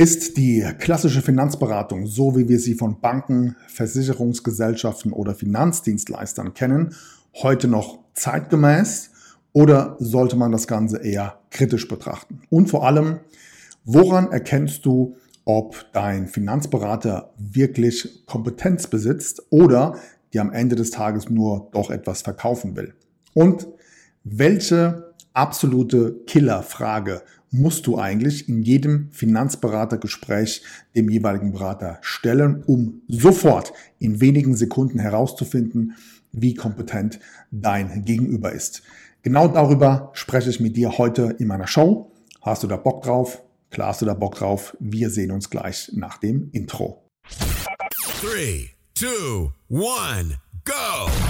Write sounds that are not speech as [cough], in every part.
Ist die klassische Finanzberatung, so wie wir sie von Banken, Versicherungsgesellschaften oder Finanzdienstleistern kennen, heute noch zeitgemäß oder sollte man das Ganze eher kritisch betrachten? Und vor allem, woran erkennst du, ob dein Finanzberater wirklich Kompetenz besitzt oder dir am Ende des Tages nur doch etwas verkaufen will? Und welche absolute Killerfrage musst du eigentlich in jedem Finanzberatergespräch dem jeweiligen Berater stellen, um sofort in wenigen Sekunden herauszufinden, wie kompetent dein Gegenüber ist. Genau darüber spreche ich mit dir heute in meiner Show. Hast du da Bock drauf? Klar hast du da Bock drauf. Wir sehen uns gleich nach dem Intro. 3, 2, 1, go!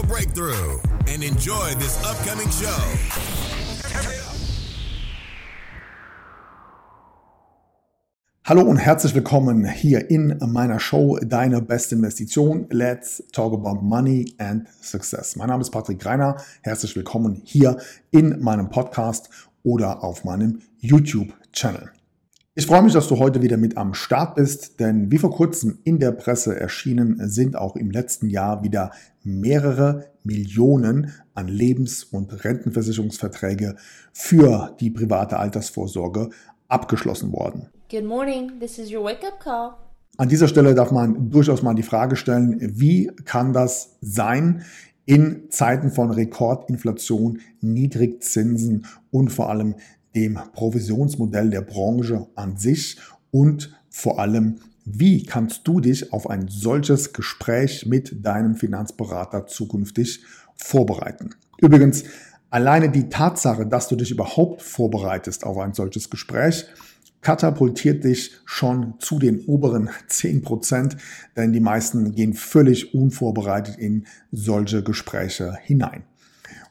financial breakthrough and enjoy this upcoming show. Hallo und herzlich willkommen hier in meiner Show Deine beste Investition. Let's talk about money and success. Mein Name ist Patrick Greiner. Herzlich willkommen hier in meinem Podcast oder auf meinem YouTube-Channel. Ich freue mich, dass du heute wieder mit am Start bist, denn wie vor kurzem in der Presse erschienen, sind auch im letzten Jahr wieder mehrere Millionen an Lebens- und Rentenversicherungsverträge für die private Altersvorsorge abgeschlossen worden. Good morning, this is your wake-up call. An dieser Stelle darf man durchaus mal die Frage stellen, wie kann das sein in Zeiten von Rekordinflation, Niedrigzinsen und vor allem dem Provisionsmodell der Branche an sich und vor allem, wie kannst du dich auf ein solches Gespräch mit deinem Finanzberater zukünftig vorbereiten? Übrigens, alleine die Tatsache, dass du dich überhaupt vorbereitest auf ein solches Gespräch, katapultiert dich schon zu den oberen 10 Prozent, denn die meisten gehen völlig unvorbereitet in solche Gespräche hinein.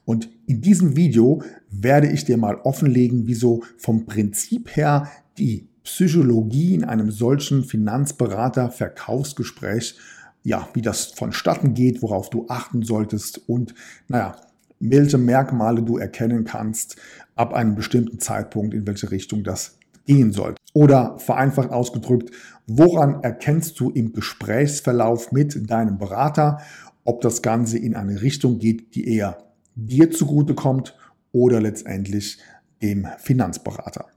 Und in diesem Video werde ich dir mal offenlegen, wieso vom Prinzip her die Psychologie in einem solchen Finanzberater-Verkaufsgespräch, ja, wie das vonstatten geht, worauf du achten solltest und, naja, welche Merkmale du erkennen kannst ab einem bestimmten Zeitpunkt, in welche Richtung das gehen soll. Oder vereinfacht ausgedrückt, woran erkennst du im Gesprächsverlauf mit deinem Berater, ob das Ganze in eine Richtung geht, die eher dir zugutekommt oder letztendlich dem Finanzberater.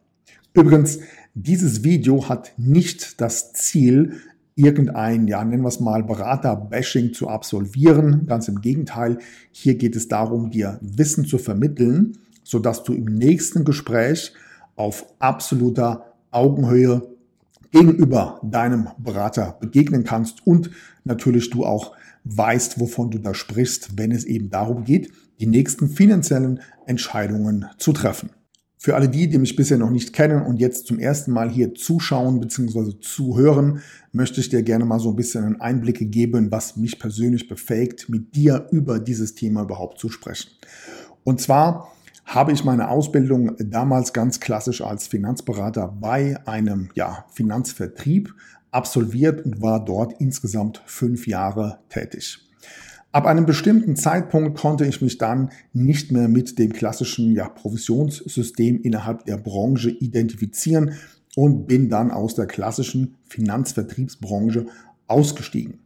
Übrigens, dieses Video hat nicht das Ziel, irgendein, ja, nennen wir es mal, Berater-Bashing zu absolvieren. Ganz im Gegenteil, hier geht es darum, dir Wissen zu vermitteln, sodass du im nächsten Gespräch auf absoluter Augenhöhe gegenüber deinem Berater begegnen kannst und natürlich du auch weißt, wovon du da sprichst, wenn es eben darum geht, die nächsten finanziellen Entscheidungen zu treffen. Für alle die, die mich bisher noch nicht kennen und jetzt zum ersten Mal hier zuschauen bzw. zuhören, möchte ich dir gerne mal so ein bisschen einen Einblick geben, was mich persönlich befähigt, mit dir über dieses Thema überhaupt zu sprechen. Und zwar habe ich meine Ausbildung damals ganz klassisch als Finanzberater bei einem ja, Finanzvertrieb absolviert und war dort insgesamt fünf Jahre tätig. Ab einem bestimmten Zeitpunkt konnte ich mich dann nicht mehr mit dem klassischen ja, Provisionssystem innerhalb der Branche identifizieren und bin dann aus der klassischen Finanzvertriebsbranche ausgestiegen.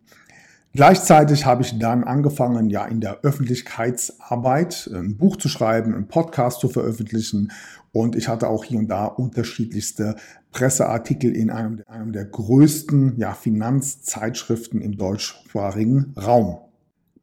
Gleichzeitig habe ich dann angefangen, ja, in der Öffentlichkeitsarbeit ein Buch zu schreiben, einen Podcast zu veröffentlichen und ich hatte auch hier und da unterschiedlichste Presseartikel in einem, einem der größten ja, Finanzzeitschriften im deutschsprachigen Raum.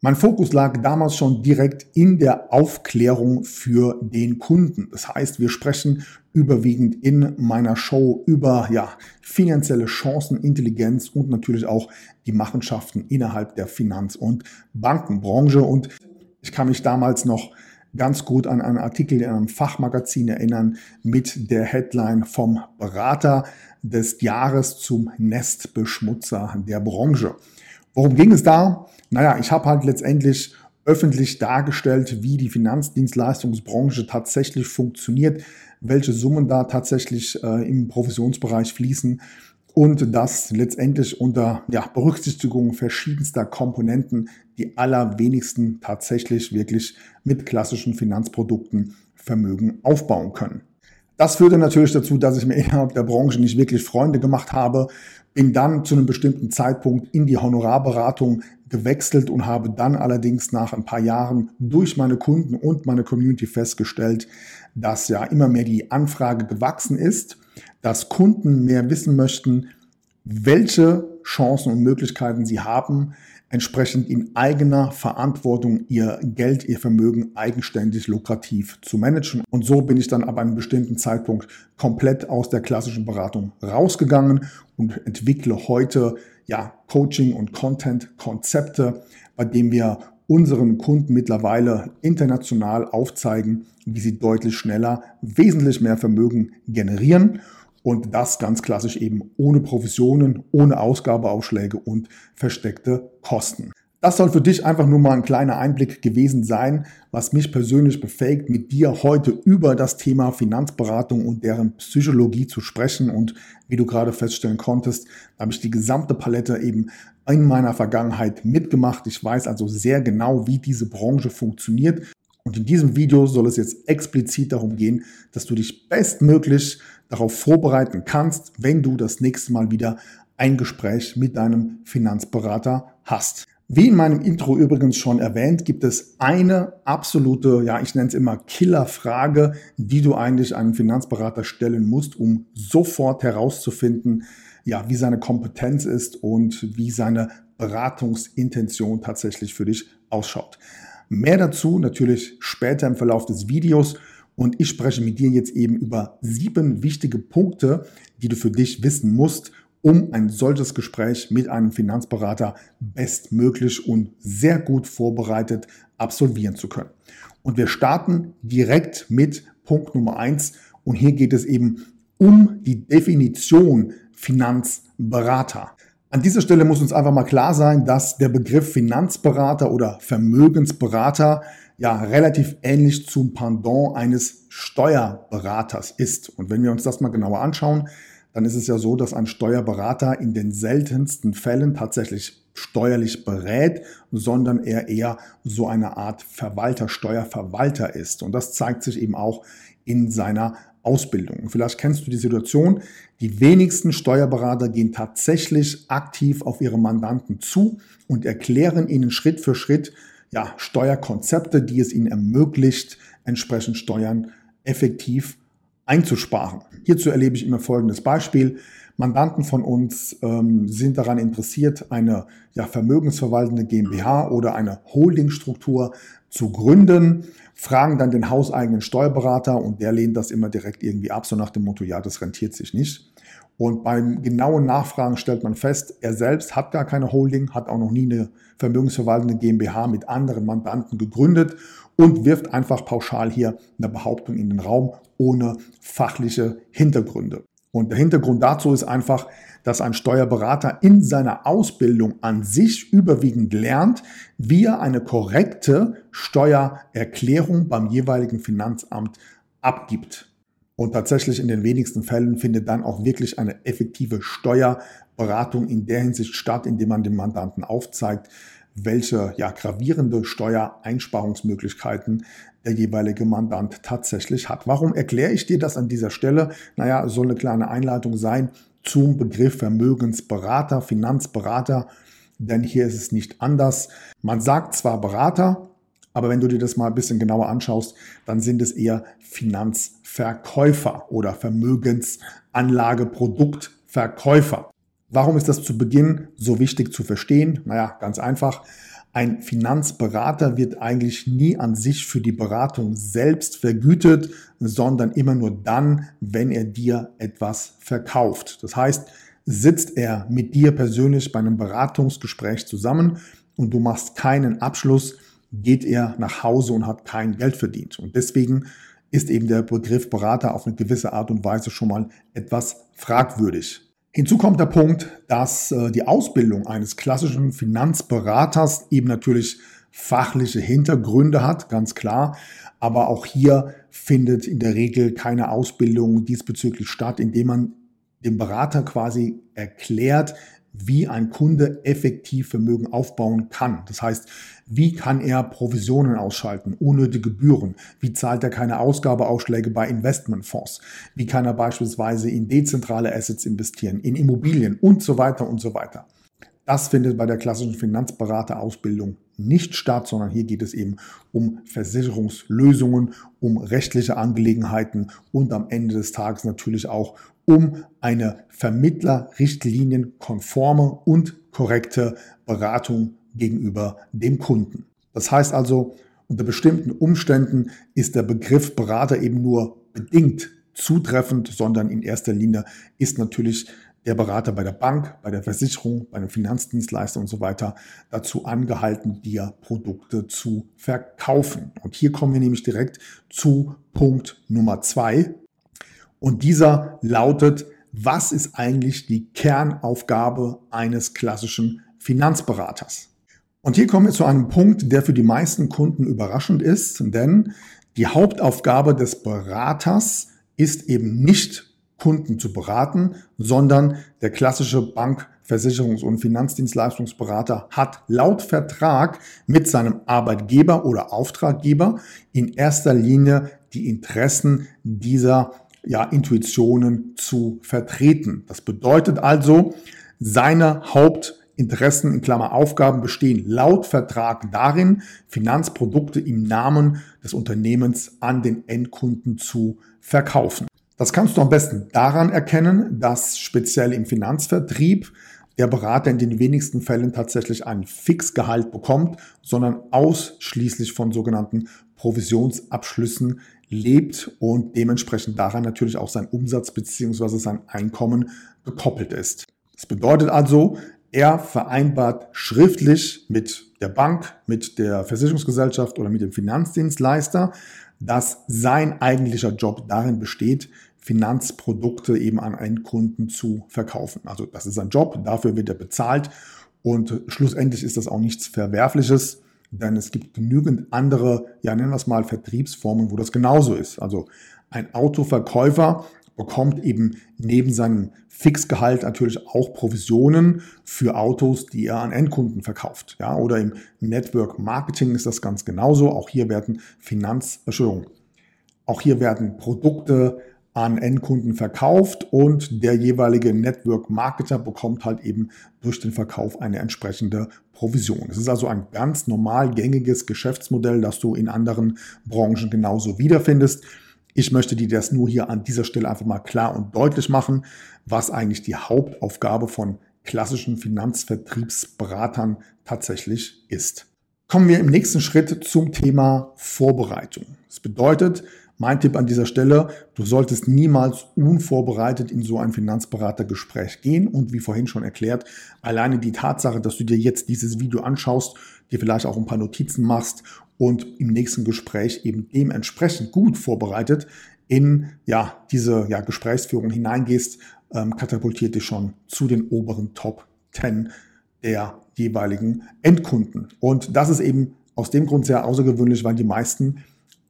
Mein Fokus lag damals schon direkt in der Aufklärung für den Kunden. Das heißt, wir sprechen überwiegend in meiner Show über ja, finanzielle Chancen, Intelligenz und natürlich auch die Machenschaften innerhalb der Finanz- und Bankenbranche. Und ich kann mich damals noch ganz gut an einen Artikel in einem Fachmagazin erinnern mit der Headline vom Berater des Jahres zum Nestbeschmutzer der Branche. Worum ging es da? Naja, ich habe halt letztendlich öffentlich dargestellt, wie die Finanzdienstleistungsbranche tatsächlich funktioniert, welche Summen da tatsächlich äh, im Provisionsbereich fließen und das letztendlich unter ja, Berücksichtigung verschiedenster Komponenten die allerwenigsten tatsächlich wirklich mit klassischen Finanzprodukten Vermögen aufbauen können. Das führte natürlich dazu, dass ich mir innerhalb der Branche nicht wirklich Freunde gemacht habe, bin dann zu einem bestimmten Zeitpunkt in die Honorarberatung gewechselt und habe dann allerdings nach ein paar Jahren durch meine Kunden und meine Community festgestellt, dass ja immer mehr die Anfrage gewachsen ist, dass Kunden mehr wissen möchten, welche Chancen und Möglichkeiten sie haben, entsprechend in eigener Verantwortung ihr Geld, ihr Vermögen eigenständig lukrativ zu managen. Und so bin ich dann ab einem bestimmten Zeitpunkt komplett aus der klassischen Beratung rausgegangen und entwickle heute ja Coaching und Content Konzepte, bei denen wir unseren Kunden mittlerweile international aufzeigen, wie sie deutlich schneller wesentlich mehr Vermögen generieren und das ganz klassisch eben ohne Provisionen, ohne Ausgabeaufschläge und versteckte Kosten. Das soll für dich einfach nur mal ein kleiner Einblick gewesen sein, was mich persönlich befähigt, mit dir heute über das Thema Finanzberatung und deren Psychologie zu sprechen. Und wie du gerade feststellen konntest, habe ich die gesamte Palette eben in meiner Vergangenheit mitgemacht. Ich weiß also sehr genau, wie diese Branche funktioniert. Und in diesem Video soll es jetzt explizit darum gehen, dass du dich bestmöglich darauf vorbereiten kannst, wenn du das nächste Mal wieder ein Gespräch mit deinem Finanzberater hast. Wie in meinem Intro übrigens schon erwähnt, gibt es eine absolute, ja, ich nenne es immer Killerfrage, die du eigentlich einem Finanzberater stellen musst, um sofort herauszufinden, ja, wie seine Kompetenz ist und wie seine Beratungsintention tatsächlich für dich ausschaut. Mehr dazu natürlich später im Verlauf des Videos. Und ich spreche mit dir jetzt eben über sieben wichtige Punkte, die du für dich wissen musst, um ein solches Gespräch mit einem Finanzberater bestmöglich und sehr gut vorbereitet absolvieren zu können. Und wir starten direkt mit Punkt Nummer eins. Und hier geht es eben um die Definition Finanzberater. An dieser Stelle muss uns einfach mal klar sein, dass der Begriff Finanzberater oder Vermögensberater ja relativ ähnlich zum Pendant eines Steuerberaters ist. Und wenn wir uns das mal genauer anschauen, dann ist es ja so, dass ein Steuerberater in den seltensten Fällen tatsächlich steuerlich berät, sondern er eher so eine Art Verwalter, Steuerverwalter ist. Und das zeigt sich eben auch in seiner Ausbildung. vielleicht kennst du die Situation, die wenigsten Steuerberater gehen tatsächlich aktiv auf ihre Mandanten zu und erklären ihnen Schritt für Schritt ja, Steuerkonzepte, die es ihnen ermöglicht, entsprechend Steuern effektiv einzusparen. Hierzu erlebe ich immer folgendes Beispiel. Mandanten von uns ähm, sind daran interessiert, eine ja, vermögensverwaltende GmbH oder eine Holdingstruktur zu gründen, fragen dann den hauseigenen Steuerberater und der lehnt das immer direkt irgendwie ab, so nach dem Motto, ja, das rentiert sich nicht. Und beim genauen Nachfragen stellt man fest, er selbst hat gar keine Holding, hat auch noch nie eine vermögensverwaltende GmbH mit anderen Mandanten gegründet und wirft einfach pauschal hier eine Behauptung in den Raum ohne fachliche Hintergründe. Und der Hintergrund dazu ist einfach, dass ein Steuerberater in seiner Ausbildung an sich überwiegend lernt, wie er eine korrekte Steuererklärung beim jeweiligen Finanzamt abgibt. Und tatsächlich in den wenigsten Fällen findet dann auch wirklich eine effektive Steuerberatung in der Hinsicht statt, indem man dem Mandanten aufzeigt, welche ja, gravierende Steuereinsparungsmöglichkeiten der jeweilige Mandant tatsächlich hat. Warum erkläre ich dir das an dieser Stelle? Naja, soll eine kleine Einleitung sein zum Begriff Vermögensberater, Finanzberater, denn hier ist es nicht anders. Man sagt zwar Berater, aber wenn du dir das mal ein bisschen genauer anschaust, dann sind es eher Finanzverkäufer oder Vermögensanlageproduktverkäufer. Warum ist das zu Beginn so wichtig zu verstehen? Naja, ganz einfach. Ein Finanzberater wird eigentlich nie an sich für die Beratung selbst vergütet, sondern immer nur dann, wenn er dir etwas verkauft. Das heißt, sitzt er mit dir persönlich bei einem Beratungsgespräch zusammen und du machst keinen Abschluss, geht er nach Hause und hat kein Geld verdient. Und deswegen ist eben der Begriff Berater auf eine gewisse Art und Weise schon mal etwas fragwürdig. Hinzu kommt der Punkt, dass äh, die Ausbildung eines klassischen Finanzberaters eben natürlich fachliche Hintergründe hat, ganz klar. Aber auch hier findet in der Regel keine Ausbildung diesbezüglich statt, indem man dem Berater quasi erklärt, wie ein Kunde effektiv Vermögen aufbauen kann. Das heißt, wie kann er Provisionen ausschalten, unnötige Gebühren? Wie zahlt er keine Ausgabeausschläge bei Investmentfonds? Wie kann er beispielsweise in dezentrale Assets investieren, in Immobilien und so weiter und so weiter? Das findet bei der klassischen Finanzberaterausbildung nicht statt, sondern hier geht es eben um Versicherungslösungen, um rechtliche Angelegenheiten und am Ende des Tages natürlich auch um eine vermittlerrichtlinienkonforme und korrekte Beratung gegenüber dem Kunden. Das heißt also, unter bestimmten Umständen ist der Begriff Berater eben nur bedingt zutreffend, sondern in erster Linie ist natürlich der Berater bei der Bank, bei der Versicherung, bei einem Finanzdienstleister und so weiter dazu angehalten, dir Produkte zu verkaufen. Und hier kommen wir nämlich direkt zu Punkt Nummer zwei. Und dieser lautet, was ist eigentlich die Kernaufgabe eines klassischen Finanzberaters? Und hier kommen wir zu einem Punkt, der für die meisten Kunden überraschend ist, denn die Hauptaufgabe des Beraters ist eben nicht Kunden zu beraten, sondern der klassische Bank-, Versicherungs- und Finanzdienstleistungsberater hat laut Vertrag mit seinem Arbeitgeber oder Auftraggeber in erster Linie die Interessen dieser ja, Intuitionen zu vertreten. Das bedeutet also, seine Hauptinteressen in Klammer Aufgaben bestehen laut Vertrag darin, Finanzprodukte im Namen des Unternehmens an den Endkunden zu verkaufen. Das kannst du am besten daran erkennen, dass speziell im Finanzvertrieb der Berater in den wenigsten Fällen tatsächlich ein Fixgehalt bekommt, sondern ausschließlich von sogenannten Provisionsabschlüssen lebt und dementsprechend daran natürlich auch sein Umsatz bzw. sein Einkommen gekoppelt ist. Das bedeutet also, er vereinbart schriftlich mit der Bank, mit der Versicherungsgesellschaft oder mit dem Finanzdienstleister, dass sein eigentlicher Job darin besteht, Finanzprodukte eben an einen Kunden zu verkaufen. Also das ist sein Job, dafür wird er bezahlt und schlussendlich ist das auch nichts Verwerfliches, denn es gibt genügend andere, ja nennen wir es mal Vertriebsformen, wo das genauso ist. Also ein Autoverkäufer bekommt eben neben seinem Fixgehalt natürlich auch Provisionen für Autos, die er an Endkunden verkauft. Ja, oder im Network Marketing ist das ganz genauso. Auch hier werden Finanz, Entschuldigung, auch hier werden Produkte an Endkunden verkauft und der jeweilige Network Marketer bekommt halt eben durch den Verkauf eine entsprechende Provision. Es ist also ein ganz normal gängiges Geschäftsmodell, das du in anderen Branchen genauso wiederfindest. Ich möchte dir das nur hier an dieser Stelle einfach mal klar und deutlich machen, was eigentlich die Hauptaufgabe von klassischen Finanzvertriebsberatern tatsächlich ist. Kommen wir im nächsten Schritt zum Thema Vorbereitung. Das bedeutet, mein Tipp an dieser Stelle, du solltest niemals unvorbereitet in so ein Finanzberatergespräch gehen und wie vorhin schon erklärt, alleine die Tatsache, dass du dir jetzt dieses Video anschaust, dir vielleicht auch ein paar Notizen machst und im nächsten Gespräch eben dementsprechend gut vorbereitet in ja, diese ja, Gesprächsführung hineingehst, ähm, katapultiert dich schon zu den oberen Top 10 der jeweiligen Endkunden. Und das ist eben aus dem Grund sehr außergewöhnlich, weil die meisten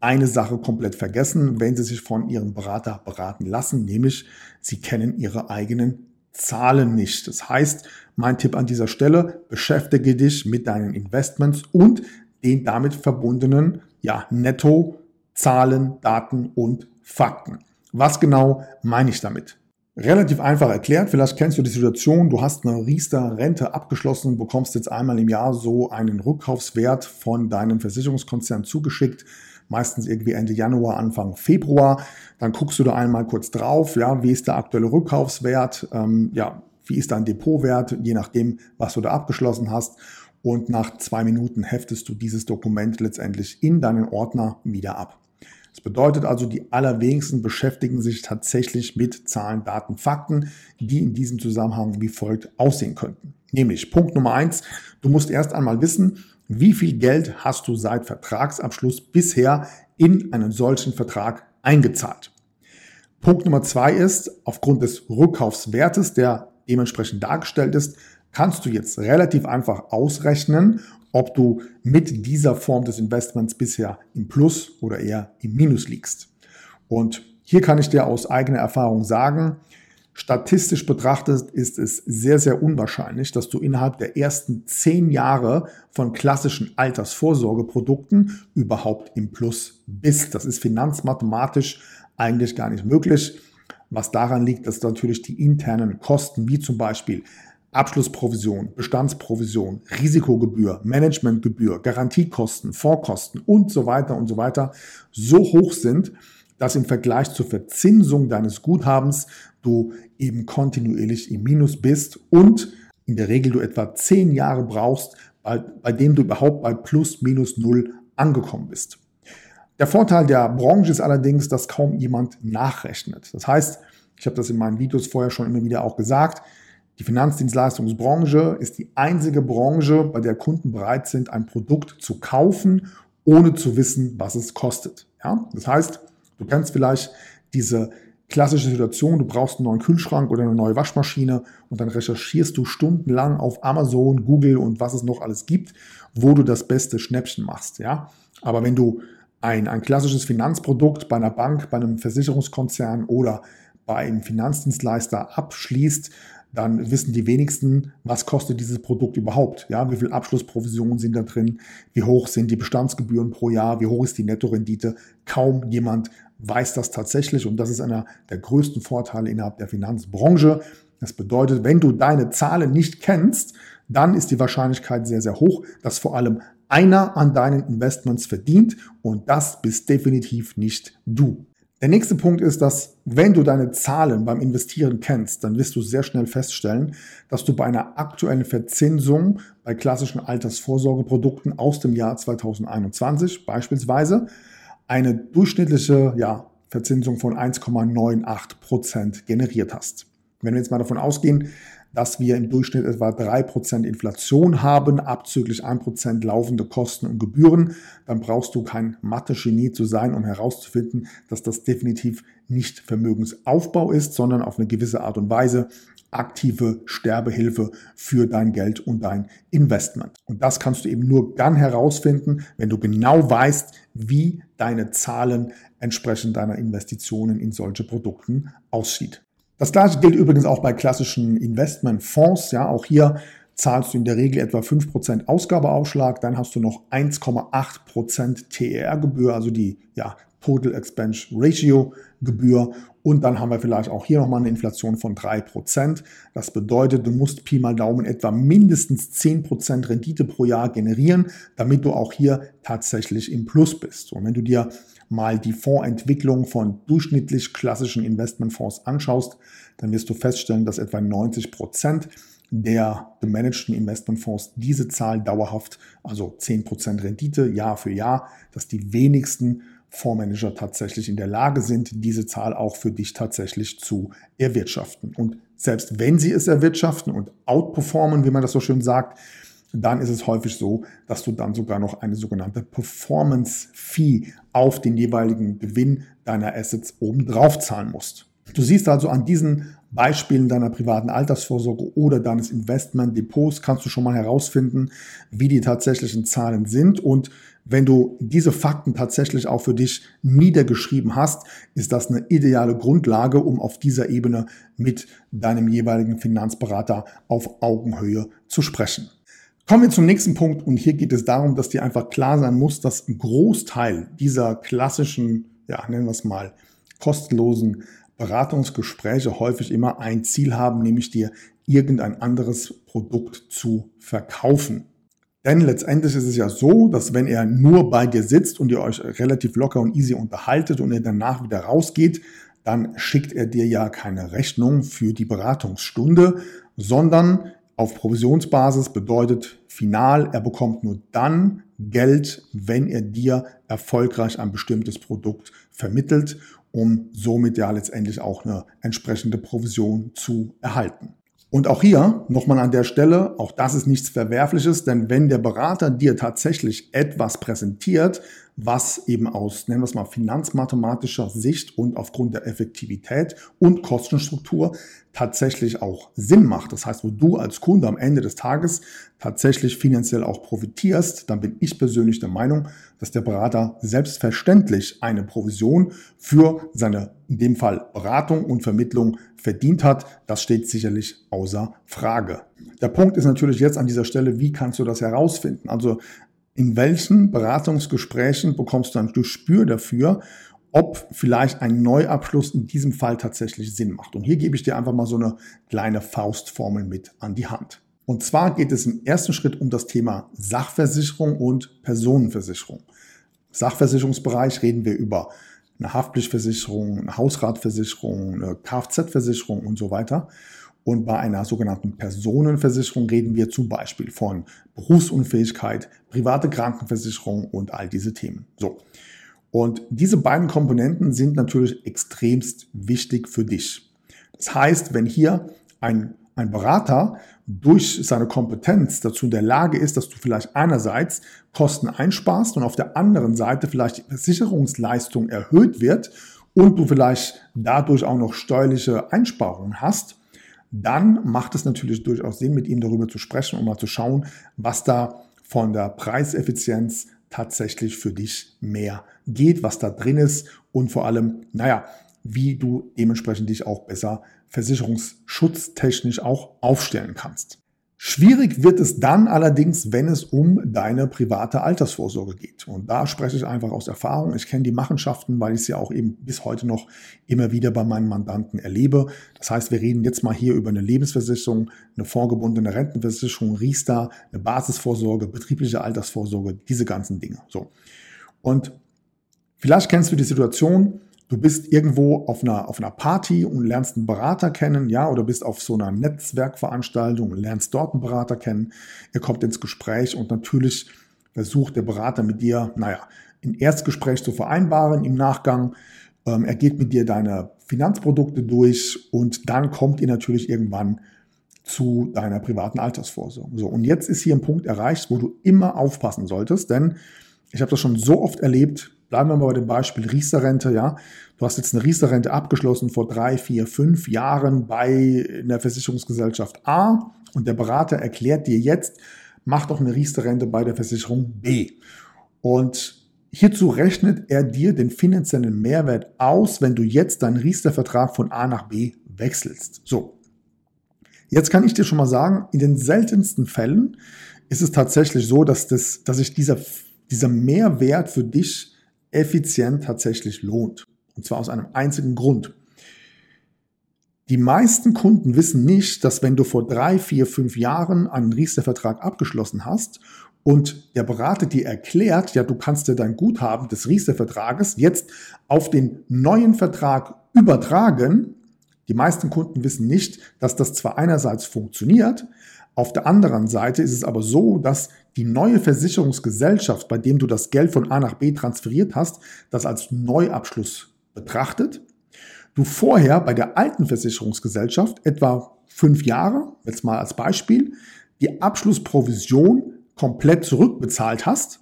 eine Sache komplett vergessen, wenn sie sich von ihrem Berater beraten lassen, nämlich sie kennen ihre eigenen Zahlen nicht. Das heißt, mein Tipp an dieser Stelle, beschäftige dich mit deinen Investments und den damit verbundenen ja, Netto, Zahlen, Daten und Fakten. Was genau meine ich damit? Relativ einfach erklärt, vielleicht kennst du die Situation, du hast eine Riester-Rente abgeschlossen, bekommst jetzt einmal im Jahr so einen Rückkaufswert von deinem Versicherungskonzern zugeschickt, meistens irgendwie Ende Januar, Anfang Februar. Dann guckst du da einmal kurz drauf, ja, wie ist der aktuelle Rückkaufswert, ähm, ja, wie ist dein Depotwert, je nachdem, was du da abgeschlossen hast. Und nach zwei Minuten heftest du dieses Dokument letztendlich in deinen Ordner wieder ab. Das bedeutet also, die allerwenigsten beschäftigen sich tatsächlich mit Zahlen, Daten, Fakten, die in diesem Zusammenhang wie folgt aussehen könnten. Nämlich Punkt Nummer eins, du musst erst einmal wissen, wie viel Geld hast du seit Vertragsabschluss bisher in einen solchen Vertrag eingezahlt. Punkt Nummer zwei ist, aufgrund des Rückkaufswertes, der dementsprechend dargestellt ist, kannst du jetzt relativ einfach ausrechnen, ob du mit dieser Form des Investments bisher im Plus oder eher im Minus liegst. Und hier kann ich dir aus eigener Erfahrung sagen, statistisch betrachtet ist es sehr, sehr unwahrscheinlich, dass du innerhalb der ersten zehn Jahre von klassischen Altersvorsorgeprodukten überhaupt im Plus bist. Das ist finanzmathematisch eigentlich gar nicht möglich. Was daran liegt, dass natürlich die internen Kosten, wie zum Beispiel Abschlussprovision, Bestandsprovision, Risikogebühr, Managementgebühr, Garantiekosten, Vorkosten und so weiter und so weiter so hoch sind, dass im Vergleich zur Verzinsung deines Guthabens du eben kontinuierlich im Minus bist und in der Regel du etwa zehn Jahre brauchst, bei, bei dem du überhaupt bei plus minus null angekommen bist. Der Vorteil der Branche ist allerdings, dass kaum jemand nachrechnet. Das heißt, ich habe das in meinen Videos vorher schon immer wieder auch gesagt, die Finanzdienstleistungsbranche ist die einzige Branche, bei der Kunden bereit sind, ein Produkt zu kaufen, ohne zu wissen, was es kostet. Ja? Das heißt, du kennst vielleicht diese klassische Situation, du brauchst einen neuen Kühlschrank oder eine neue Waschmaschine und dann recherchierst du stundenlang auf Amazon, Google und was es noch alles gibt, wo du das beste Schnäppchen machst. Ja? Aber wenn du ein, ein klassisches Finanzprodukt bei einer Bank, bei einem Versicherungskonzern oder bei einem Finanzdienstleister abschließt, dann wissen die wenigsten, was kostet dieses Produkt überhaupt. Ja, wie viel Abschlussprovisionen sind da drin? Wie hoch sind die Bestandsgebühren pro Jahr? Wie hoch ist die Nettorendite? Kaum jemand weiß das tatsächlich und das ist einer der größten Vorteile innerhalb der Finanzbranche. Das bedeutet, wenn du deine Zahlen nicht kennst, dann ist die Wahrscheinlichkeit sehr, sehr hoch, dass vor allem einer an deinen Investments verdient und das bist definitiv nicht du. Der nächste Punkt ist, dass wenn du deine Zahlen beim Investieren kennst, dann wirst du sehr schnell feststellen, dass du bei einer aktuellen Verzinsung bei klassischen Altersvorsorgeprodukten aus dem Jahr 2021 beispielsweise eine durchschnittliche ja, Verzinsung von 1,98 Prozent generiert hast. Wenn wir jetzt mal davon ausgehen, dass wir im Durchschnitt etwa 3% Inflation haben, abzüglich 1% laufende Kosten und Gebühren, dann brauchst du kein Mathe-Genie zu sein, um herauszufinden, dass das definitiv nicht Vermögensaufbau ist, sondern auf eine gewisse Art und Weise aktive Sterbehilfe für dein Geld und dein Investment. Und das kannst du eben nur dann herausfinden, wenn du genau weißt, wie deine Zahlen entsprechend deiner Investitionen in solche Produkten aussieht. Das gleiche gilt übrigens auch bei klassischen Investmentfonds. Ja, auch hier zahlst du in der Regel etwa 5% Ausgabeaufschlag, dann hast du noch 1,8% TER-Gebühr, also die ja, Total Expense Ratio Gebühr. Und dann haben wir vielleicht auch hier nochmal eine Inflation von 3%. Das bedeutet, du musst Pi mal Daumen etwa mindestens 10% Rendite pro Jahr generieren, damit du auch hier tatsächlich im Plus bist. Und wenn du dir mal die Fondsentwicklung von durchschnittlich klassischen Investmentfonds anschaust, dann wirst du feststellen, dass etwa 90 Prozent der gemanagten Investmentfonds diese Zahl dauerhaft, also 10% Rendite Jahr für Jahr, dass die wenigsten Fondsmanager tatsächlich in der Lage sind, diese Zahl auch für dich tatsächlich zu erwirtschaften. Und selbst wenn sie es erwirtschaften und outperformen, wie man das so schön sagt, dann ist es häufig so, dass du dann sogar noch eine sogenannte Performance Fee auf den jeweiligen Gewinn deiner Assets obendrauf zahlen musst. Du siehst also an diesen Beispielen deiner privaten Altersvorsorge oder deines Investmentdepots kannst du schon mal herausfinden, wie die tatsächlichen Zahlen sind. Und wenn du diese Fakten tatsächlich auch für dich niedergeschrieben hast, ist das eine ideale Grundlage, um auf dieser Ebene mit deinem jeweiligen Finanzberater auf Augenhöhe zu sprechen. Kommen wir zum nächsten Punkt und hier geht es darum, dass dir einfach klar sein muss, dass ein Großteil dieser klassischen, ja, nennen wir es mal, kostenlosen Beratungsgespräche häufig immer ein Ziel haben, nämlich dir irgendein anderes Produkt zu verkaufen. Denn letztendlich ist es ja so, dass wenn er nur bei dir sitzt und ihr euch relativ locker und easy unterhaltet und er danach wieder rausgeht, dann schickt er dir ja keine Rechnung für die Beratungsstunde, sondern auf Provisionsbasis bedeutet final, er bekommt nur dann Geld, wenn er dir erfolgreich ein bestimmtes Produkt vermittelt, um somit ja letztendlich auch eine entsprechende Provision zu erhalten. Und auch hier nochmal an der Stelle, auch das ist nichts Verwerfliches, denn wenn der Berater dir tatsächlich etwas präsentiert, was eben aus, nennen wir es mal, finanzmathematischer Sicht und aufgrund der Effektivität und Kostenstruktur tatsächlich auch Sinn macht. Das heißt, wo du als Kunde am Ende des Tages tatsächlich finanziell auch profitierst, dann bin ich persönlich der Meinung, dass der Berater selbstverständlich eine Provision für seine, in dem Fall Beratung und Vermittlung verdient hat. Das steht sicherlich außer Frage. Der Punkt ist natürlich jetzt an dieser Stelle, wie kannst du das herausfinden? Also in welchen Beratungsgesprächen bekommst du ein Gespür dafür, ob vielleicht ein Neuabschluss in diesem Fall tatsächlich Sinn macht. Und hier gebe ich dir einfach mal so eine kleine Faustformel mit an die Hand. Und zwar geht es im ersten Schritt um das Thema Sachversicherung und Personenversicherung. Sachversicherungsbereich reden wir über eine Haftpflichtversicherung, eine Hausratversicherung, eine Kfz-Versicherung und so weiter. Und bei einer sogenannten Personenversicherung reden wir zum Beispiel von Berufsunfähigkeit, private Krankenversicherung und all diese Themen. So. Und diese beiden Komponenten sind natürlich extremst wichtig für dich. Das heißt, wenn hier ein, ein Berater durch seine Kompetenz dazu in der Lage ist, dass du vielleicht einerseits Kosten einsparst und auf der anderen Seite vielleicht die Versicherungsleistung erhöht wird und du vielleicht dadurch auch noch steuerliche Einsparungen hast, dann macht es natürlich durchaus Sinn, mit ihm darüber zu sprechen und mal zu schauen, was da von der Preiseffizienz tatsächlich für dich mehr geht, was da drin ist und vor allem, naja, wie du dementsprechend dich auch besser versicherungsschutztechnisch auch aufstellen kannst. Schwierig wird es dann allerdings, wenn es um deine private Altersvorsorge geht. Und da spreche ich einfach aus Erfahrung. Ich kenne die Machenschaften, weil ich es ja auch eben bis heute noch immer wieder bei meinen Mandanten erlebe. Das heißt, wir reden jetzt mal hier über eine Lebensversicherung, eine vorgebundene Rentenversicherung, Riester, eine Basisvorsorge, betriebliche Altersvorsorge, diese ganzen Dinge. So. Und vielleicht kennst du die Situation, du bist irgendwo auf einer, auf einer Party und lernst einen Berater kennen, ja, oder bist auf so einer Netzwerkveranstaltung und lernst dort einen Berater kennen. Ihr kommt ins Gespräch und natürlich versucht der Berater mit dir, naja, ein Erstgespräch zu vereinbaren im Nachgang. Ähm, er geht mit dir deine Finanzprodukte durch und dann kommt ihr natürlich irgendwann zu deiner privaten Altersvorsorge. So, und jetzt ist hier ein Punkt erreicht, wo du immer aufpassen solltest, denn ich habe das schon so oft erlebt, Bleiben wir mal bei dem Beispiel Riester-Rente, ja. Du hast jetzt eine Riester-Rente abgeschlossen vor drei, vier, fünf Jahren bei einer Versicherungsgesellschaft A und der Berater erklärt dir jetzt, mach doch eine Riester-Rente bei der Versicherung B. Und hierzu rechnet er dir den finanziellen Mehrwert aus, wenn du jetzt deinen Riester-Vertrag von A nach B wechselst. So. Jetzt kann ich dir schon mal sagen, in den seltensten Fällen ist es tatsächlich so, dass, das, dass sich dieser, dieser Mehrwert für dich effizient tatsächlich lohnt. Und zwar aus einem einzigen Grund. Die meisten Kunden wissen nicht, dass wenn du vor drei, vier, fünf Jahren einen Riester-Vertrag abgeschlossen hast und der Berater dir erklärt, ja, du kannst dir dein Guthaben des Riester-Vertrages jetzt auf den neuen Vertrag übertragen. Die meisten Kunden wissen nicht, dass das zwar einerseits funktioniert, auf der anderen Seite ist es aber so, dass die neue Versicherungsgesellschaft, bei dem du das Geld von A nach B transferiert hast, das als Neuabschluss betrachtet. Du vorher bei der alten Versicherungsgesellschaft etwa fünf Jahre, jetzt mal als Beispiel, die Abschlussprovision komplett zurückbezahlt hast.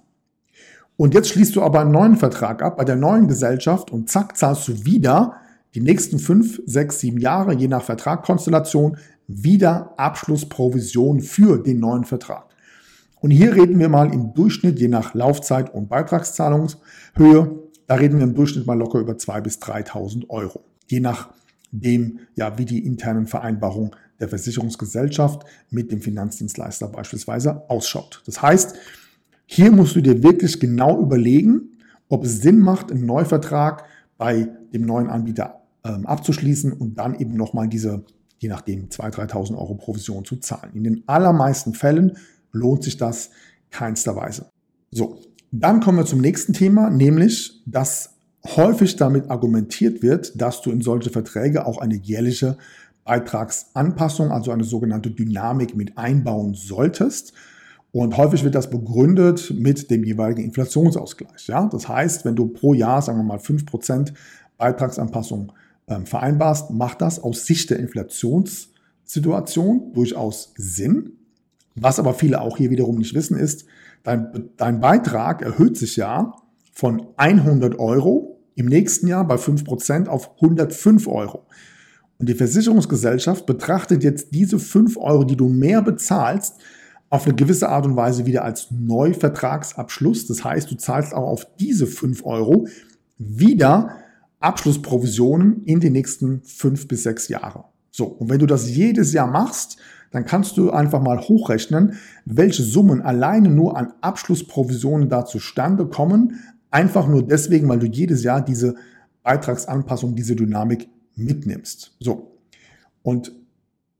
Und jetzt schließt du aber einen neuen Vertrag ab bei der neuen Gesellschaft und zack, zahlst du wieder die nächsten fünf, sechs, sieben Jahre, je nach Vertragkonstellation, wieder Abschlussprovision für den neuen Vertrag. Und hier reden wir mal im Durchschnitt, je nach Laufzeit und Beitragszahlungshöhe, da reden wir im Durchschnitt mal locker über 2.000 bis 3.000 Euro. Je nachdem, ja, wie die internen Vereinbarungen der Versicherungsgesellschaft mit dem Finanzdienstleister beispielsweise ausschaut. Das heißt, hier musst du dir wirklich genau überlegen, ob es Sinn macht, einen Neuvertrag bei dem neuen Anbieter ähm, abzuschließen und dann eben nochmal diese, je nachdem, 2.000, 3.000 Euro Provision zu zahlen. In den allermeisten Fällen lohnt sich das keinster Weise. So, dann kommen wir zum nächsten Thema, nämlich, dass häufig damit argumentiert wird, dass du in solche Verträge auch eine jährliche Beitragsanpassung, also eine sogenannte Dynamik mit einbauen solltest. Und häufig wird das begründet mit dem jeweiligen Inflationsausgleich. Ja? Das heißt, wenn du pro Jahr, sagen wir mal, 5% Beitragsanpassung vereinbarst, macht das aus Sicht der Inflations Situation durchaus Sinn. Was aber viele auch hier wiederum nicht wissen ist, dein, dein Beitrag erhöht sich ja von 100 Euro im nächsten Jahr bei 5% auf 105 Euro. Und die Versicherungsgesellschaft betrachtet jetzt diese 5 Euro, die du mehr bezahlst, auf eine gewisse Art und Weise wieder als Neuvertragsabschluss. Das heißt, du zahlst auch auf diese 5 Euro wieder Abschlussprovisionen in die nächsten 5 bis 6 Jahre. So, und wenn du das jedes Jahr machst, dann kannst du einfach mal hochrechnen, welche Summen alleine nur an Abschlussprovisionen da zustande kommen, einfach nur deswegen, weil du jedes Jahr diese Beitragsanpassung, diese Dynamik mitnimmst. So. Und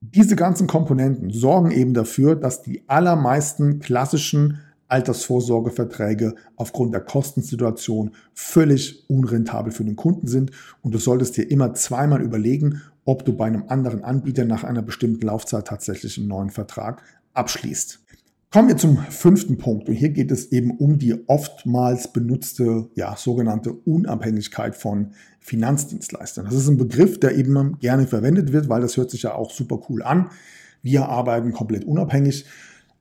diese ganzen Komponenten sorgen eben dafür, dass die allermeisten klassischen Altersvorsorgeverträge aufgrund der Kostensituation völlig unrentabel für den Kunden sind. Und du solltest dir immer zweimal überlegen, ob du bei einem anderen Anbieter nach einer bestimmten Laufzeit tatsächlich einen neuen Vertrag abschließt. Kommen wir zum fünften Punkt. Und hier geht es eben um die oftmals benutzte, ja, sogenannte Unabhängigkeit von Finanzdienstleistern. Das ist ein Begriff, der eben gerne verwendet wird, weil das hört sich ja auch super cool an. Wir arbeiten komplett unabhängig.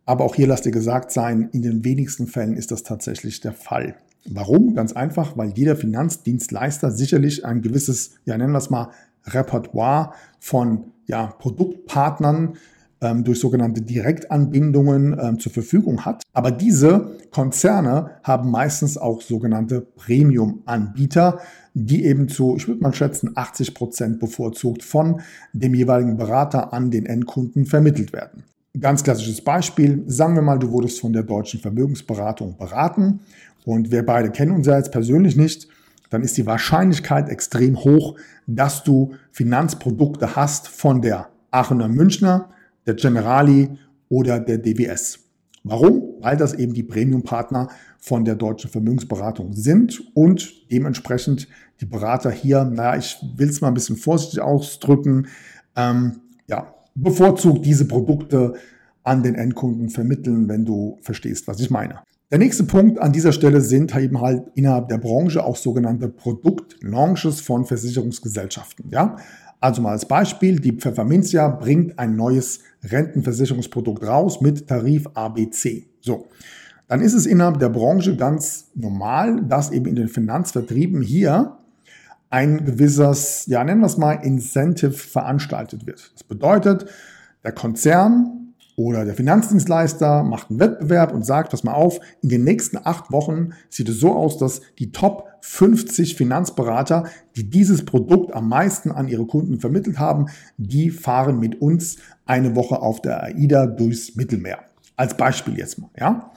Aber auch hier lasst dir gesagt sein, in den wenigsten Fällen ist das tatsächlich der Fall. Warum? Ganz einfach, weil jeder Finanzdienstleister sicherlich ein gewisses, ja nennen wir es mal, Repertoire von ja, Produktpartnern ähm, durch sogenannte Direktanbindungen ähm, zur Verfügung hat. Aber diese Konzerne haben meistens auch sogenannte Premium-Anbieter, die eben zu, ich würde mal schätzen, 80 Prozent bevorzugt von dem jeweiligen Berater an den Endkunden vermittelt werden. Ganz klassisches Beispiel, sagen wir mal, du wurdest von der deutschen Vermögensberatung beraten und wir beide kennen uns ja jetzt persönlich nicht, dann ist die Wahrscheinlichkeit extrem hoch, dass du Finanzprodukte hast von der Aachener Münchner, der Generali oder der DWS. Warum? Weil das eben die Premium-Partner von der deutschen Vermögensberatung sind und dementsprechend die Berater hier, naja, ich will es mal ein bisschen vorsichtig ausdrücken, ähm, ja, bevorzugt diese Produkte an den Endkunden vermitteln, wenn du verstehst, was ich meine. Der nächste Punkt an dieser Stelle sind eben halt innerhalb der Branche auch sogenannte Produktlaunches von Versicherungsgesellschaften. Ja? Also mal als Beispiel, die Pfefferminzia bringt ein neues Rentenversicherungsprodukt raus mit Tarif ABC. So. Dann ist es innerhalb der Branche ganz normal, dass eben in den Finanzvertrieben hier ein gewisses, ja, nennen wir es mal, Incentive veranstaltet wird. Das bedeutet, der Konzern oder der Finanzdienstleister macht einen Wettbewerb und sagt, pass mal auf, in den nächsten acht Wochen sieht es so aus, dass die Top 50 Finanzberater, die dieses Produkt am meisten an ihre Kunden vermittelt haben, die fahren mit uns eine Woche auf der AIDA durchs Mittelmeer. Als Beispiel jetzt mal, ja.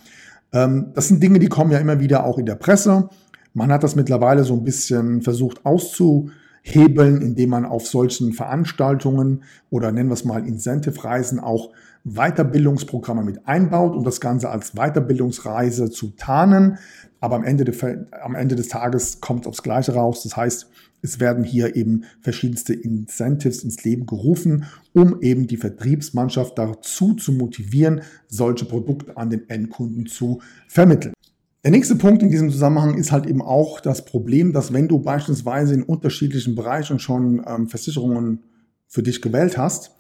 Ähm, das sind Dinge, die kommen ja immer wieder auch in der Presse. Man hat das mittlerweile so ein bisschen versucht auszuhebeln, indem man auf solchen Veranstaltungen oder nennen wir es mal Incentive-Reisen auch Weiterbildungsprogramme mit einbaut, um das Ganze als Weiterbildungsreise zu tarnen. Aber am Ende, de, am Ende des Tages kommt aufs Gleiche raus. Das heißt, es werden hier eben verschiedenste Incentives ins Leben gerufen, um eben die Vertriebsmannschaft dazu zu motivieren, solche Produkte an den Endkunden zu vermitteln. Der nächste Punkt in diesem Zusammenhang ist halt eben auch das Problem, dass wenn du beispielsweise in unterschiedlichen Bereichen schon ähm, Versicherungen für dich gewählt hast,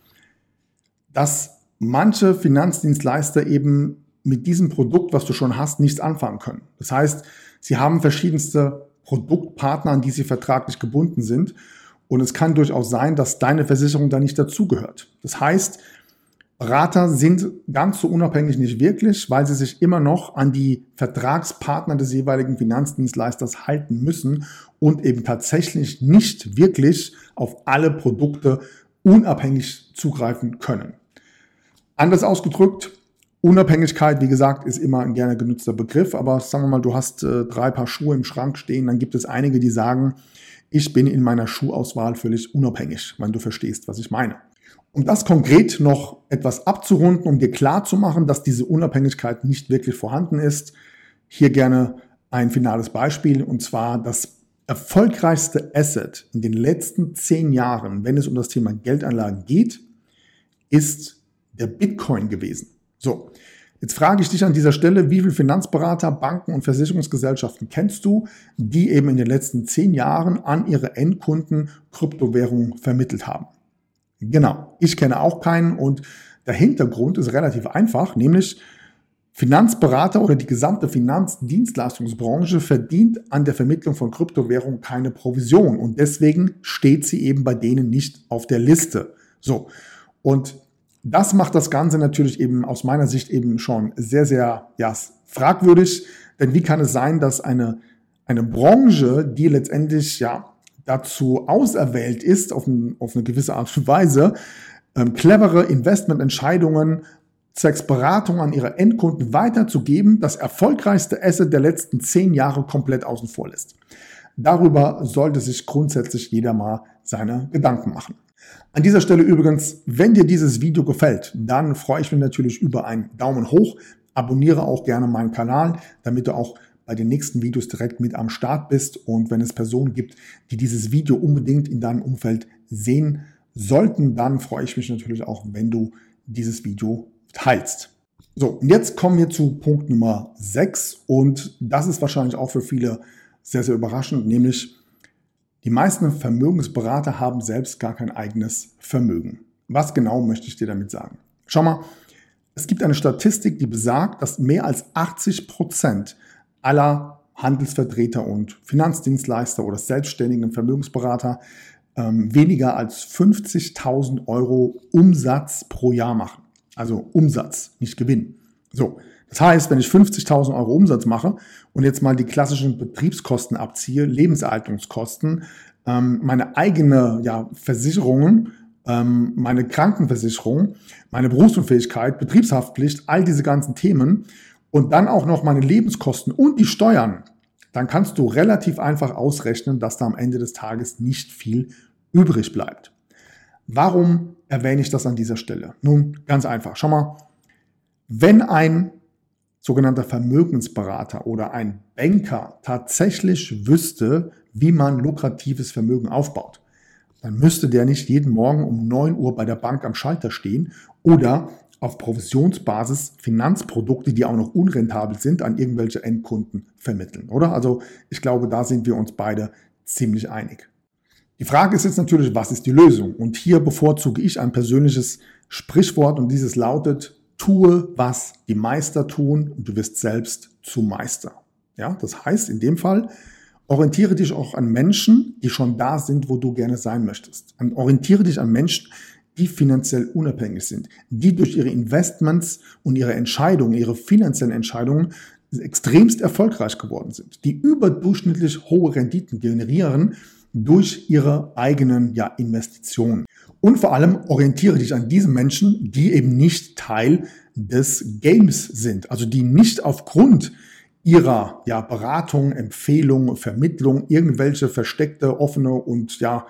dass manche Finanzdienstleister eben mit diesem Produkt, was du schon hast, nichts anfangen können. Das heißt, sie haben verschiedenste Produktpartner, an die sie vertraglich gebunden sind. Und es kann durchaus sein, dass deine Versicherung da nicht dazugehört. Das heißt, Berater sind ganz so unabhängig nicht wirklich, weil sie sich immer noch an die Vertragspartner des jeweiligen Finanzdienstleisters halten müssen und eben tatsächlich nicht wirklich auf alle Produkte unabhängig zugreifen können. Anders ausgedrückt, Unabhängigkeit, wie gesagt, ist immer ein gerne genutzter Begriff, aber sagen wir mal, du hast äh, drei Paar Schuhe im Schrank stehen, dann gibt es einige, die sagen, ich bin in meiner Schuhauswahl völlig unabhängig, wenn du verstehst, was ich meine. Um das konkret noch etwas abzurunden, um dir klar zu machen, dass diese Unabhängigkeit nicht wirklich vorhanden ist, hier gerne ein finales Beispiel, und zwar das erfolgreichste Asset in den letzten zehn Jahren, wenn es um das Thema Geldanlagen geht, ist der Bitcoin gewesen. So, jetzt frage ich dich an dieser Stelle, wie viele Finanzberater, Banken und Versicherungsgesellschaften kennst du, die eben in den letzten zehn Jahren an ihre Endkunden Kryptowährungen vermittelt haben? Genau, ich kenne auch keinen und der Hintergrund ist relativ einfach, nämlich Finanzberater oder die gesamte Finanzdienstleistungsbranche verdient an der Vermittlung von Kryptowährungen keine Provision und deswegen steht sie eben bei denen nicht auf der Liste. So. Und das macht das Ganze natürlich eben aus meiner Sicht eben schon sehr, sehr ja, fragwürdig. Denn wie kann es sein, dass eine, eine Branche, die letztendlich ja dazu auserwählt ist, auf, ein, auf eine gewisse Art und Weise, ähm, clevere Investmententscheidungen zwecks Beratung an ihre Endkunden weiterzugeben, das erfolgreichste Asset der letzten zehn Jahre komplett außen vor lässt. Darüber sollte sich grundsätzlich jeder mal seine Gedanken machen. An dieser Stelle übrigens, wenn dir dieses Video gefällt, dann freue ich mich natürlich über einen Daumen hoch. Abonniere auch gerne meinen Kanal, damit du auch bei den nächsten Videos direkt mit am Start bist. Und wenn es Personen gibt, die dieses Video unbedingt in deinem Umfeld sehen sollten, dann freue ich mich natürlich auch, wenn du dieses Video teilst. So, und jetzt kommen wir zu Punkt Nummer 6 und das ist wahrscheinlich auch für viele sehr, sehr überraschend, nämlich die meisten Vermögensberater haben selbst gar kein eigenes Vermögen. Was genau möchte ich dir damit sagen? Schau mal, es gibt eine Statistik, die besagt, dass mehr als 80 Prozent aller Handelsvertreter und Finanzdienstleister oder selbstständigen Vermögensberater ähm, weniger als 50.000 Euro Umsatz pro Jahr machen. Also Umsatz, nicht Gewinn. So, das heißt, wenn ich 50.000 Euro Umsatz mache und jetzt mal die klassischen Betriebskosten abziehe, Lebenserhaltungskosten, ähm, meine eigene ja, Versicherungen, ähm, meine Krankenversicherung, meine Berufsunfähigkeit, Betriebshaftpflicht, all diese ganzen Themen und dann auch noch meine Lebenskosten und die Steuern, dann kannst du relativ einfach ausrechnen, dass da am Ende des Tages nicht viel übrig bleibt. Warum erwähne ich das an dieser Stelle? Nun, ganz einfach. Schau mal, wenn ein sogenannter Vermögensberater oder ein Banker tatsächlich wüsste, wie man lukratives Vermögen aufbaut, dann müsste der nicht jeden Morgen um 9 Uhr bei der Bank am Schalter stehen oder auf Provisionsbasis Finanzprodukte, die auch noch unrentabel sind, an irgendwelche Endkunden vermitteln, oder? Also ich glaube, da sind wir uns beide ziemlich einig. Die Frage ist jetzt natürlich, was ist die Lösung? Und hier bevorzuge ich ein persönliches Sprichwort und dieses lautet, tue, was die Meister tun und du wirst selbst zum Meister. Ja, das heißt in dem Fall, orientiere dich auch an Menschen, die schon da sind, wo du gerne sein möchtest. Und orientiere dich an Menschen, die finanziell unabhängig sind, die durch ihre Investments und ihre Entscheidungen, ihre finanziellen Entscheidungen extremst erfolgreich geworden sind, die überdurchschnittlich hohe Renditen generieren durch ihre eigenen ja, Investitionen. Und vor allem orientiere dich an diesen Menschen, die eben nicht Teil des Games sind, also die nicht aufgrund ihrer ja, Beratung, Empfehlung, Vermittlung irgendwelche versteckte, offene und ja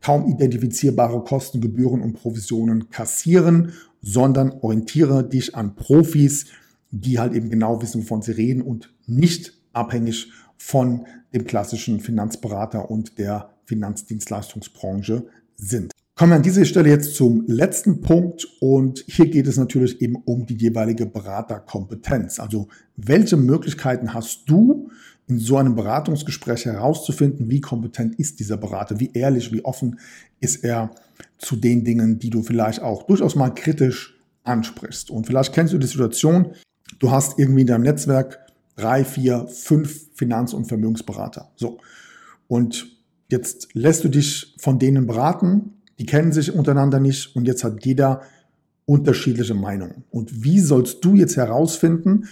kaum identifizierbare Kosten, Gebühren und Provisionen kassieren, sondern orientiere dich an Profis, die halt eben genau wissen, wovon sie reden und nicht abhängig von dem klassischen Finanzberater und der Finanzdienstleistungsbranche sind. Kommen wir an dieser Stelle jetzt zum letzten Punkt und hier geht es natürlich eben um die jeweilige Beraterkompetenz. Also welche Möglichkeiten hast du in so einem Beratungsgespräch herauszufinden, wie kompetent ist dieser Berater, wie ehrlich, wie offen ist er zu den Dingen, die du vielleicht auch durchaus mal kritisch ansprichst. Und vielleicht kennst du die Situation, du hast irgendwie in deinem Netzwerk drei, vier, fünf Finanz- und Vermögensberater. So. Und jetzt lässt du dich von denen beraten, die kennen sich untereinander nicht und jetzt hat jeder unterschiedliche Meinungen. Und wie sollst du jetzt herausfinden,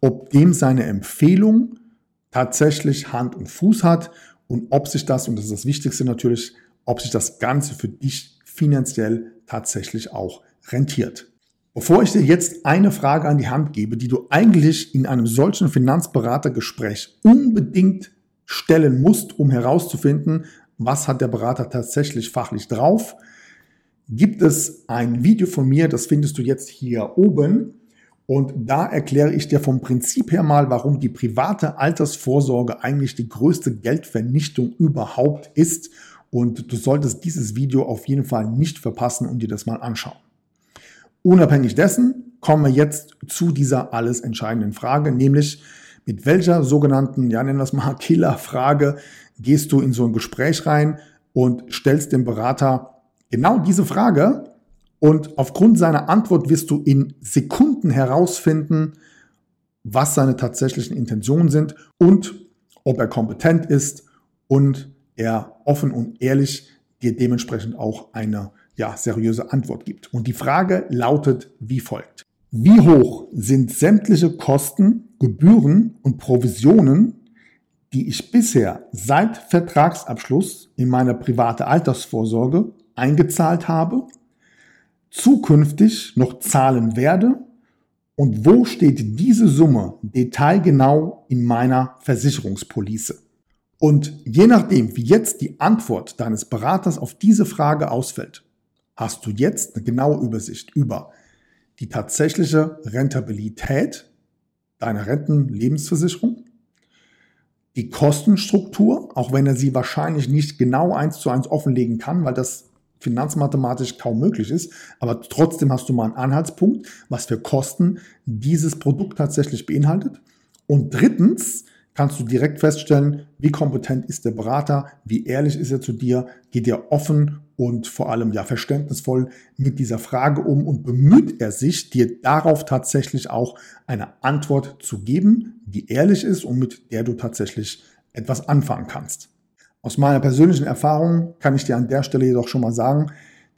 ob dem seine Empfehlung tatsächlich Hand und Fuß hat und ob sich das, und das ist das Wichtigste natürlich, ob sich das Ganze für dich finanziell tatsächlich auch rentiert. Bevor ich dir jetzt eine Frage an die Hand gebe, die du eigentlich in einem solchen Finanzberatergespräch unbedingt stellen musst, um herauszufinden, was hat der Berater tatsächlich fachlich drauf, gibt es ein Video von mir, das findest du jetzt hier oben. Und da erkläre ich dir vom Prinzip her mal, warum die private Altersvorsorge eigentlich die größte Geldvernichtung überhaupt ist. Und du solltest dieses Video auf jeden Fall nicht verpassen und dir das mal anschauen. Unabhängig dessen kommen wir jetzt zu dieser alles entscheidenden Frage, nämlich mit welcher sogenannten, ja nennen wir es mal [laughs] Killerfrage, gehst du in so ein Gespräch rein und stellst dem Berater Genau diese Frage und aufgrund seiner Antwort wirst du in Sekunden herausfinden, was seine tatsächlichen Intentionen sind und ob er kompetent ist und er offen und ehrlich dir dementsprechend auch eine ja, seriöse Antwort gibt. Und die Frage lautet wie folgt. Wie hoch sind sämtliche Kosten, Gebühren und Provisionen, die ich bisher seit Vertragsabschluss in meine private Altersvorsorge eingezahlt habe, zukünftig noch zahlen werde und wo steht diese Summe detailgenau in meiner Versicherungspolice? Und je nachdem, wie jetzt die Antwort deines Beraters auf diese Frage ausfällt, hast du jetzt eine genaue Übersicht über die tatsächliche Rentabilität deiner Rentenlebensversicherung, die Kostenstruktur, auch wenn er sie wahrscheinlich nicht genau eins zu eins offenlegen kann, weil das finanzmathematisch kaum möglich ist, aber trotzdem hast du mal einen Anhaltspunkt, was für Kosten dieses Produkt tatsächlich beinhaltet. Und drittens, kannst du direkt feststellen, wie kompetent ist der Berater, wie ehrlich ist er zu dir, geht er offen und vor allem ja verständnisvoll mit dieser Frage um und bemüht er sich, dir darauf tatsächlich auch eine Antwort zu geben, die ehrlich ist und mit der du tatsächlich etwas anfangen kannst. Aus meiner persönlichen Erfahrung kann ich dir an der Stelle jedoch schon mal sagen,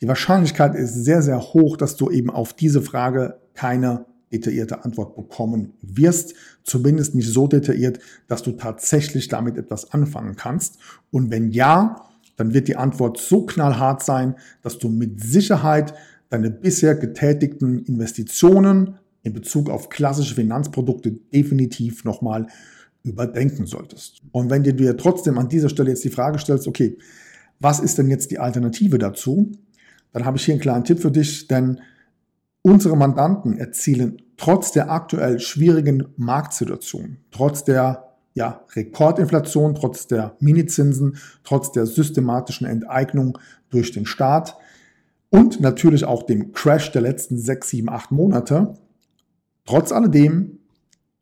die Wahrscheinlichkeit ist sehr, sehr hoch, dass du eben auf diese Frage keine detaillierte Antwort bekommen wirst. Zumindest nicht so detailliert, dass du tatsächlich damit etwas anfangen kannst. Und wenn ja, dann wird die Antwort so knallhart sein, dass du mit Sicherheit deine bisher getätigten Investitionen in Bezug auf klassische Finanzprodukte definitiv nochmal überdenken solltest. Und wenn du dir trotzdem an dieser Stelle jetzt die Frage stellst, okay, was ist denn jetzt die Alternative dazu? Dann habe ich hier einen kleinen Tipp für dich, denn Unsere Mandanten erzielen trotz der aktuell schwierigen Marktsituation, trotz der ja, Rekordinflation, trotz der Minizinsen, trotz der systematischen Enteignung durch den Staat und natürlich auch dem Crash der letzten sechs, sieben, acht Monate, trotz alledem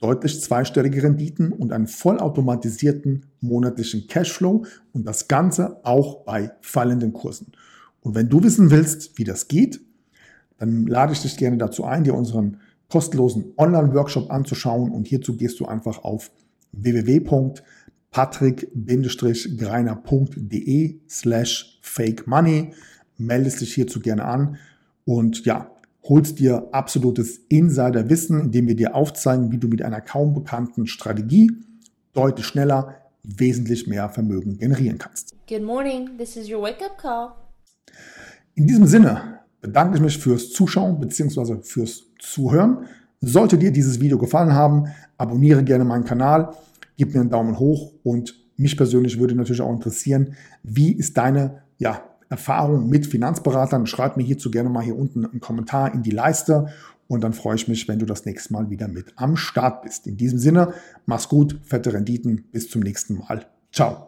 deutlich zweistellige Renditen und einen vollautomatisierten monatlichen Cashflow und das Ganze auch bei fallenden Kursen. Und wenn du wissen willst, wie das geht, dann lade ich dich gerne dazu ein, dir unseren kostenlosen Online-Workshop anzuschauen. Und hierzu gehst du einfach auf www.patrick-greiner.de slash fake money. Meldest dich hierzu gerne an und ja, holst dir absolutes Insiderwissen, indem wir dir aufzeigen, wie du mit einer kaum bekannten Strategie deutlich schneller wesentlich mehr Vermögen generieren kannst. Good morning, this is your wake-up call. In diesem Sinne bedanke ich mich fürs Zuschauen bzw. fürs Zuhören. Sollte dir dieses Video gefallen haben, abonniere gerne meinen Kanal, gib mir einen Daumen hoch und mich persönlich würde natürlich auch interessieren, wie ist deine ja, Erfahrung mit Finanzberatern? Schreib mir hierzu gerne mal hier unten einen Kommentar in die Leiste und dann freue ich mich, wenn du das nächste Mal wieder mit am Start bist. In diesem Sinne, mach's gut, fette Renditen, bis zum nächsten Mal. Ciao.